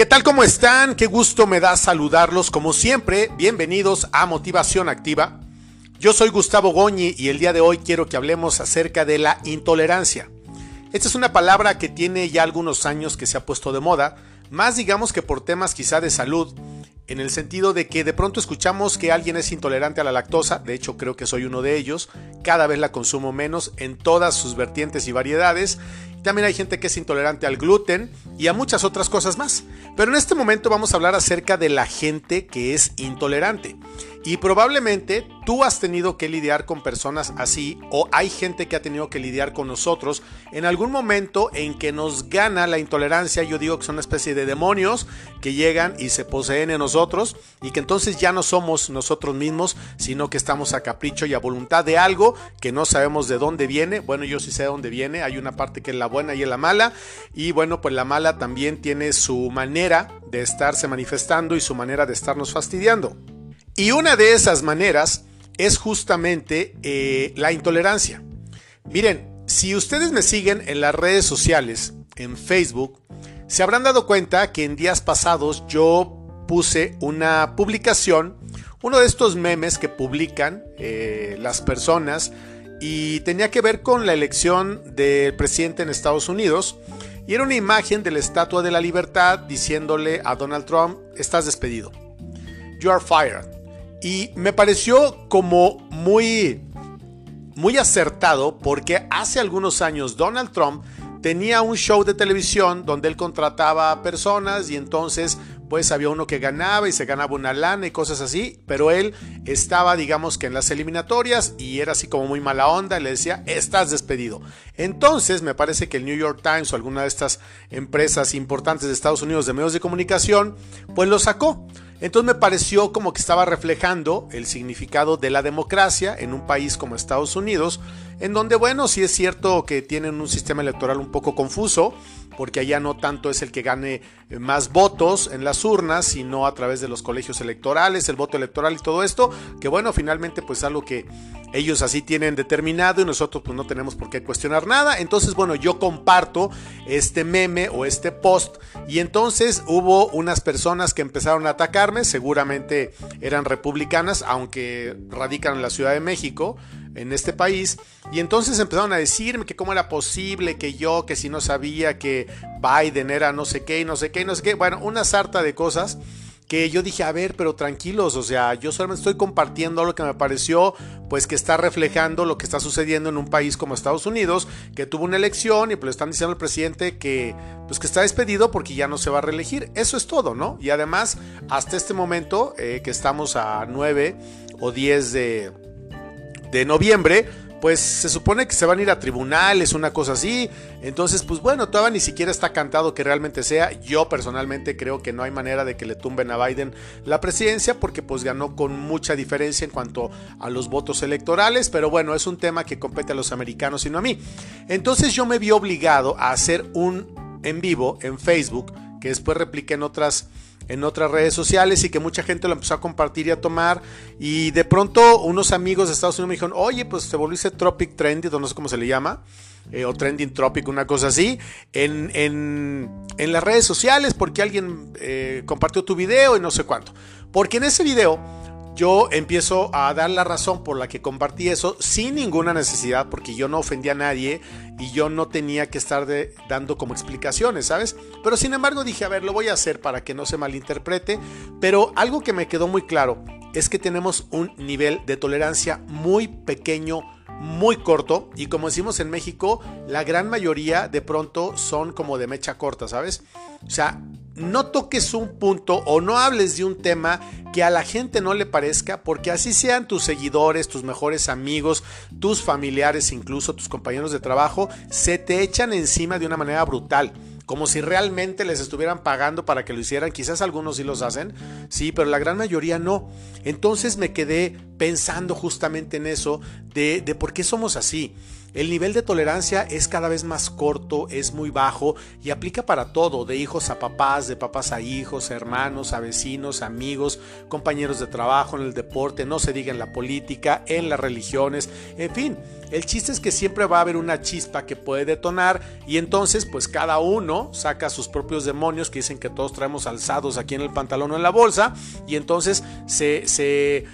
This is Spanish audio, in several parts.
¿Qué tal? ¿Cómo están? Qué gusto me da saludarlos. Como siempre, bienvenidos a Motivación Activa. Yo soy Gustavo Goñi y el día de hoy quiero que hablemos acerca de la intolerancia. Esta es una palabra que tiene ya algunos años que se ha puesto de moda, más digamos que por temas quizá de salud, en el sentido de que de pronto escuchamos que alguien es intolerante a la lactosa, de hecho creo que soy uno de ellos, cada vez la consumo menos en todas sus vertientes y variedades, también hay gente que es intolerante al gluten y a muchas otras cosas más. Pero en este momento vamos a hablar acerca de la gente que es intolerante. Y probablemente tú has tenido que lidiar con personas así o hay gente que ha tenido que lidiar con nosotros en algún momento en que nos gana la intolerancia. Yo digo que son una especie de demonios que llegan y se poseen en nosotros y que entonces ya no somos nosotros mismos, sino que estamos a capricho y a voluntad de algo que no sabemos de dónde viene. Bueno, yo sí sé de dónde viene. Hay una parte que es la buena y es la mala. Y bueno, pues la mala también tiene su manera de estarse manifestando y su manera de estarnos fastidiando. Y una de esas maneras es justamente eh, la intolerancia. Miren, si ustedes me siguen en las redes sociales, en Facebook, se habrán dado cuenta que en días pasados yo puse una publicación, uno de estos memes que publican eh, las personas y tenía que ver con la elección del presidente en Estados Unidos y era una imagen de la Estatua de la Libertad diciéndole a Donald Trump, estás despedido. You are fired. Y me pareció como muy, muy acertado porque hace algunos años Donald Trump tenía un show de televisión donde él contrataba personas y entonces pues había uno que ganaba y se ganaba una lana y cosas así, pero él estaba digamos que en las eliminatorias y era así como muy mala onda y le decía, estás despedido. Entonces me parece que el New York Times o alguna de estas empresas importantes de Estados Unidos de medios de comunicación pues lo sacó. Entonces me pareció como que estaba reflejando el significado de la democracia en un país como Estados Unidos, en donde, bueno, sí es cierto que tienen un sistema electoral un poco confuso, porque allá no tanto es el que gane eh, más votos en las urnas, sino a través de los colegios electorales, el voto electoral y todo esto, que bueno, finalmente pues algo que ellos así tienen determinado y nosotros pues no tenemos por qué cuestionar nada. Entonces, bueno, yo comparto este meme o este post y entonces hubo unas personas que empezaron a atacarme, seguramente eran republicanas, aunque radican en la Ciudad de México en este país. Y entonces empezaron a decirme que cómo era posible que yo, que si no sabía que Biden era no sé qué y no sé qué y no sé qué. Bueno, una sarta de cosas que yo dije, a ver, pero tranquilos, o sea, yo solamente estoy compartiendo lo que me pareció, pues que está reflejando lo que está sucediendo en un país como Estados Unidos, que tuvo una elección y pues le están diciendo al presidente que, pues que está despedido porque ya no se va a reelegir. Eso es todo, ¿no? Y además, hasta este momento, eh, que estamos a 9 o 10 de, de noviembre, pues se supone que se van a ir a tribunales, una cosa así. Entonces, pues bueno, todavía ni siquiera está cantado que realmente sea. Yo personalmente creo que no hay manera de que le tumben a Biden la presidencia porque pues ganó con mucha diferencia en cuanto a los votos electorales. Pero bueno, es un tema que compete a los americanos y no a mí. Entonces yo me vi obligado a hacer un en vivo en Facebook que después repliqué en otras en otras redes sociales y que mucha gente lo empezó a compartir y a tomar. Y de pronto unos amigos de Estados Unidos me dijeron, oye, pues te volviste Tropic Trending, no sé cómo se le llama, eh, o Trending Tropic, una cosa así, en, en, las redes sociales porque alguien eh, compartió tu video y no sé cuánto. Porque en ese video yo empiezo a dar la razón por la que compartí eso sin ninguna necesidad, porque yo no ofendí a nadie y yo no tenía que estar dando como explicaciones, ¿sabes? Pero sin embargo dije, a ver, lo voy a hacer para que no se malinterprete, pero algo que me quedó muy claro es que tenemos un nivel de tolerancia muy pequeño, muy corto y como decimos en México, la gran mayoría de pronto son como de mecha corta, ¿sabes? O sea, no toques un punto o no hables de un tema que a la gente no le parezca, porque así sean tus seguidores, tus mejores amigos, tus familiares, incluso tus compañeros de trabajo, se te echan encima de una manera brutal como si realmente les estuvieran pagando para que lo hicieran. Quizás algunos sí los hacen, sí, pero la gran mayoría no. Entonces me quedé pensando justamente en eso, de, de por qué somos así. El nivel de tolerancia es cada vez más corto, es muy bajo y aplica para todo, de hijos a papás, de papás a hijos, hermanos, a vecinos, amigos, compañeros de trabajo, en el deporte, no se diga en la política, en las religiones, en fin. El chiste es que siempre va a haber una chispa que puede detonar y entonces pues cada uno saca sus propios demonios que dicen que todos traemos alzados aquí en el pantalón o en la bolsa y entonces se, se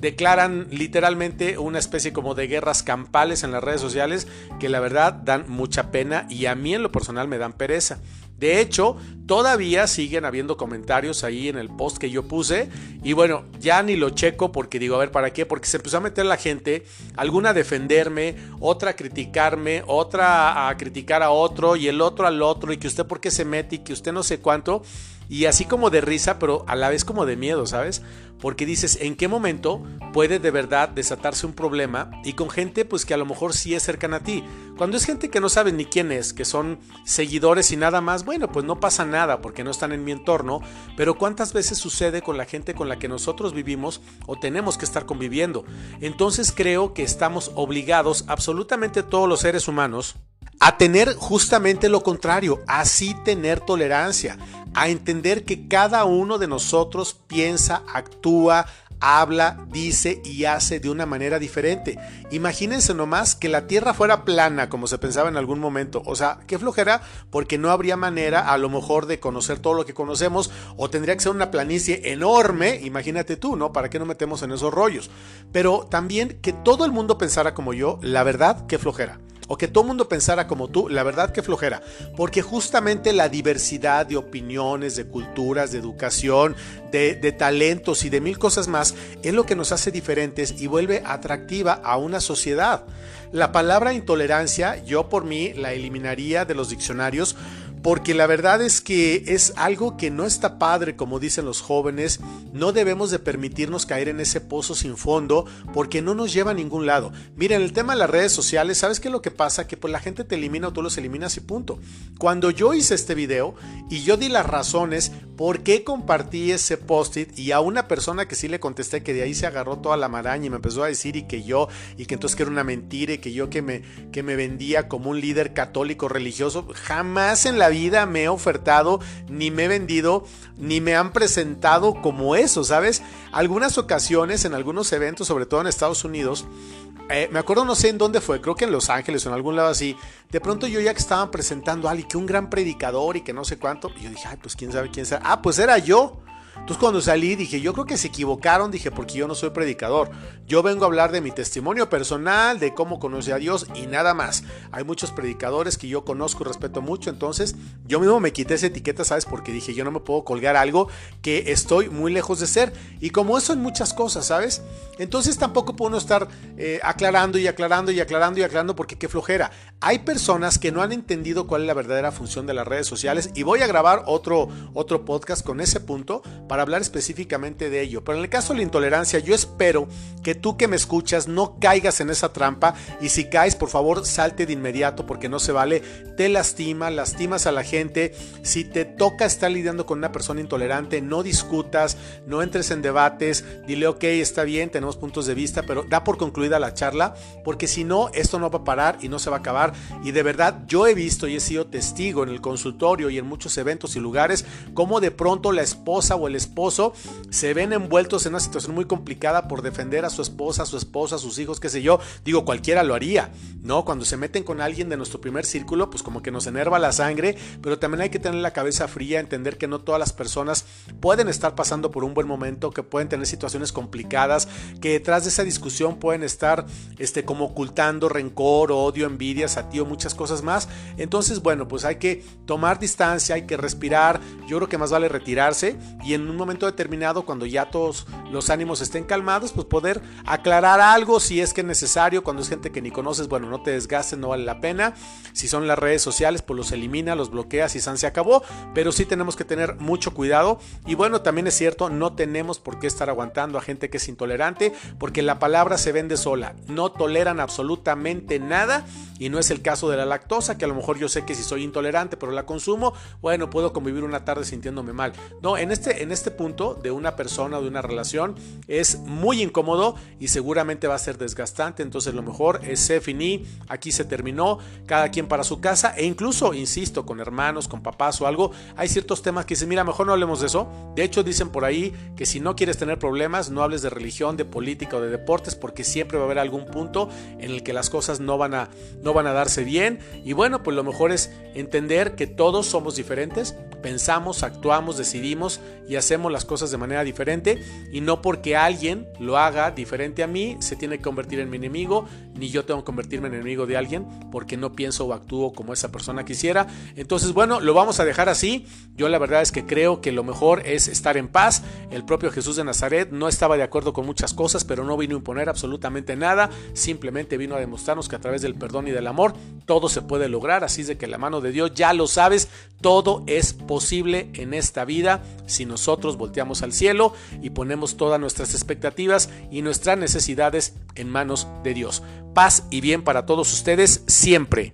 declaran literalmente una especie como de guerras campales en las redes sociales que la verdad dan mucha pena y a mí en lo personal me dan pereza. De hecho, todavía siguen habiendo comentarios ahí en el post que yo puse. Y bueno, ya ni lo checo porque digo, a ver, ¿para qué? Porque se empezó a meter la gente, alguna a defenderme, otra a criticarme, otra a criticar a otro y el otro al otro y que usted por qué se mete y que usted no sé cuánto. Y así como de risa, pero a la vez como de miedo, ¿sabes? Porque dices, ¿en qué momento puede de verdad desatarse un problema? Y con gente pues que a lo mejor sí es cercana a ti. Cuando es gente que no sabes ni quién es, que son seguidores y nada más, bueno, pues no pasa nada porque no están en mi entorno. Pero ¿cuántas veces sucede con la gente con la que nosotros vivimos o tenemos que estar conviviendo? Entonces creo que estamos obligados, absolutamente todos los seres humanos, a tener justamente lo contrario, así tener tolerancia, a entender que cada uno de nosotros piensa, actúa, habla, dice y hace de una manera diferente. Imagínense nomás que la Tierra fuera plana, como se pensaba en algún momento. O sea, qué flojera, porque no habría manera a lo mejor de conocer todo lo que conocemos, o tendría que ser una planicie enorme, imagínate tú, ¿no? ¿Para qué no metemos en esos rollos? Pero también que todo el mundo pensara como yo, la verdad, qué flojera o que todo el mundo pensara como tú, la verdad que flojera, porque justamente la diversidad de opiniones, de culturas, de educación, de, de, talentos y de mil cosas más es lo que nos hace diferentes y vuelve atractiva a una sociedad. La palabra intolerancia yo por mí la eliminaría de los diccionarios porque la verdad es que es algo que no está padre, como dicen los jóvenes, no debemos de permitirnos caer en ese pozo sin fondo porque no nos lleva a ningún lado. Miren, el tema de las redes sociales, ¿sabes qué lo que pasa? Que pues la gente te elimina o tú los eliminas y punto. Cuando yo hice este video y yo di las razones por qué compartí ese post-it y a una persona que sí le contesté que de ahí se agarró toda la maraña y me empezó a decir y que yo, y que entonces que era una mentira y que yo que me, que me vendía como un líder católico religioso, jamás en la vida me he ofertado, ni me he vendido, ni me han presentado como eso, ¿sabes? Algunas ocasiones, en algunos eventos, sobre todo en Estados Unidos, eh, me acuerdo, no sé en dónde fue, creo que en Los Ángeles o en algún lado así. De pronto yo ya que estaban presentando a alguien, que un gran predicador y que no sé cuánto, y yo dije, ay, pues quién sabe quién sabe. Ah, pues era yo. Entonces cuando salí dije, yo creo que se equivocaron, dije, porque yo no soy predicador. Yo vengo a hablar de mi testimonio personal, de cómo conocí a Dios y nada más. Hay muchos predicadores que yo conozco y respeto mucho, entonces yo mismo me quité esa etiqueta, ¿sabes? Porque dije, yo no me puedo colgar algo que estoy muy lejos de ser. Y como eso en muchas cosas, ¿sabes? Entonces tampoco puedo estar eh, aclarando y aclarando y aclarando y aclarando porque qué flojera. Hay personas que no han entendido cuál es la verdadera función de las redes sociales y voy a grabar otro, otro podcast con ese punto para hablar específicamente de ello. Pero en el caso de la intolerancia, yo espero que tú que me escuchas no caigas en esa trampa y si caes, por favor, salte de inmediato porque no se vale. Te lastima, lastimas a la gente. Si te toca estar lidiando con una persona intolerante, no discutas, no entres en debates, dile, ok, está bien, tenemos puntos de vista, pero da por concluida la charla porque si no, esto no va a parar y no se va a acabar. Y de verdad, yo he visto y he sido testigo en el consultorio y en muchos eventos y lugares cómo de pronto la esposa o el esposo se ven envueltos en una situación muy complicada por defender a su esposa, a su esposa, a sus hijos, qué sé yo. Digo, cualquiera lo haría, ¿no? Cuando se meten con alguien de nuestro primer círculo, pues como que nos enerva la sangre, pero también hay que tener la cabeza fría, entender que no todas las personas pueden estar pasando por un buen momento, que pueden tener situaciones complicadas, que detrás de esa discusión pueden estar este, como ocultando rencor, odio, envidia, satío, muchas cosas más. Entonces, bueno, pues hay que tomar distancia, hay que respirar. Yo creo que más vale retirarse y en un momento determinado, cuando ya todos los ánimos estén calmados, pues poder aclarar algo si es que es necesario. Cuando es gente que ni conoces, bueno, no te desgastes, no vale la pena. Si son las redes sociales, pues los elimina, los bloqueas y se acabó. Pero sí tenemos que tener mucho cuidado. Y bueno, también es cierto, no tenemos por qué estar aguantando a gente que es intolerante, porque la palabra se vende sola. No toleran absolutamente nada. Y no es el caso de la lactosa, que a lo mejor yo sé que si soy intolerante, pero la consumo, bueno, puedo convivir una tarde sintiéndome mal. No, en este, en este este punto de una persona o de una relación es muy incómodo y seguramente va a ser desgastante. Entonces lo mejor es se finí, aquí se terminó, cada quien para su casa e incluso, insisto, con hermanos, con papás o algo, hay ciertos temas que dicen, mira, mejor no hablemos de eso. De hecho, dicen por ahí que si no quieres tener problemas, no hables de religión, de política o de deportes, porque siempre va a haber algún punto en el que las cosas no van a, no van a darse bien. Y bueno, pues lo mejor es entender que todos somos diferentes, pensamos, actuamos, decidimos y hacemos las cosas de manera diferente y no porque alguien lo haga diferente a mí se tiene que convertir en mi enemigo, ni yo tengo que convertirme en enemigo de alguien porque no pienso o actúo como esa persona quisiera. Entonces, bueno, lo vamos a dejar así. Yo la verdad es que creo que lo mejor es estar en paz. El propio Jesús de Nazaret no estaba de acuerdo con muchas cosas, pero no vino a imponer absolutamente nada, simplemente vino a demostrarnos que a través del perdón y del amor todo se puede lograr, así de que la mano de Dios ya lo sabes, todo es posible en esta vida si nosotros volteamos al cielo y ponemos todas nuestras expectativas y nuestras necesidades en manos de Dios. Paz y bien para todos ustedes siempre.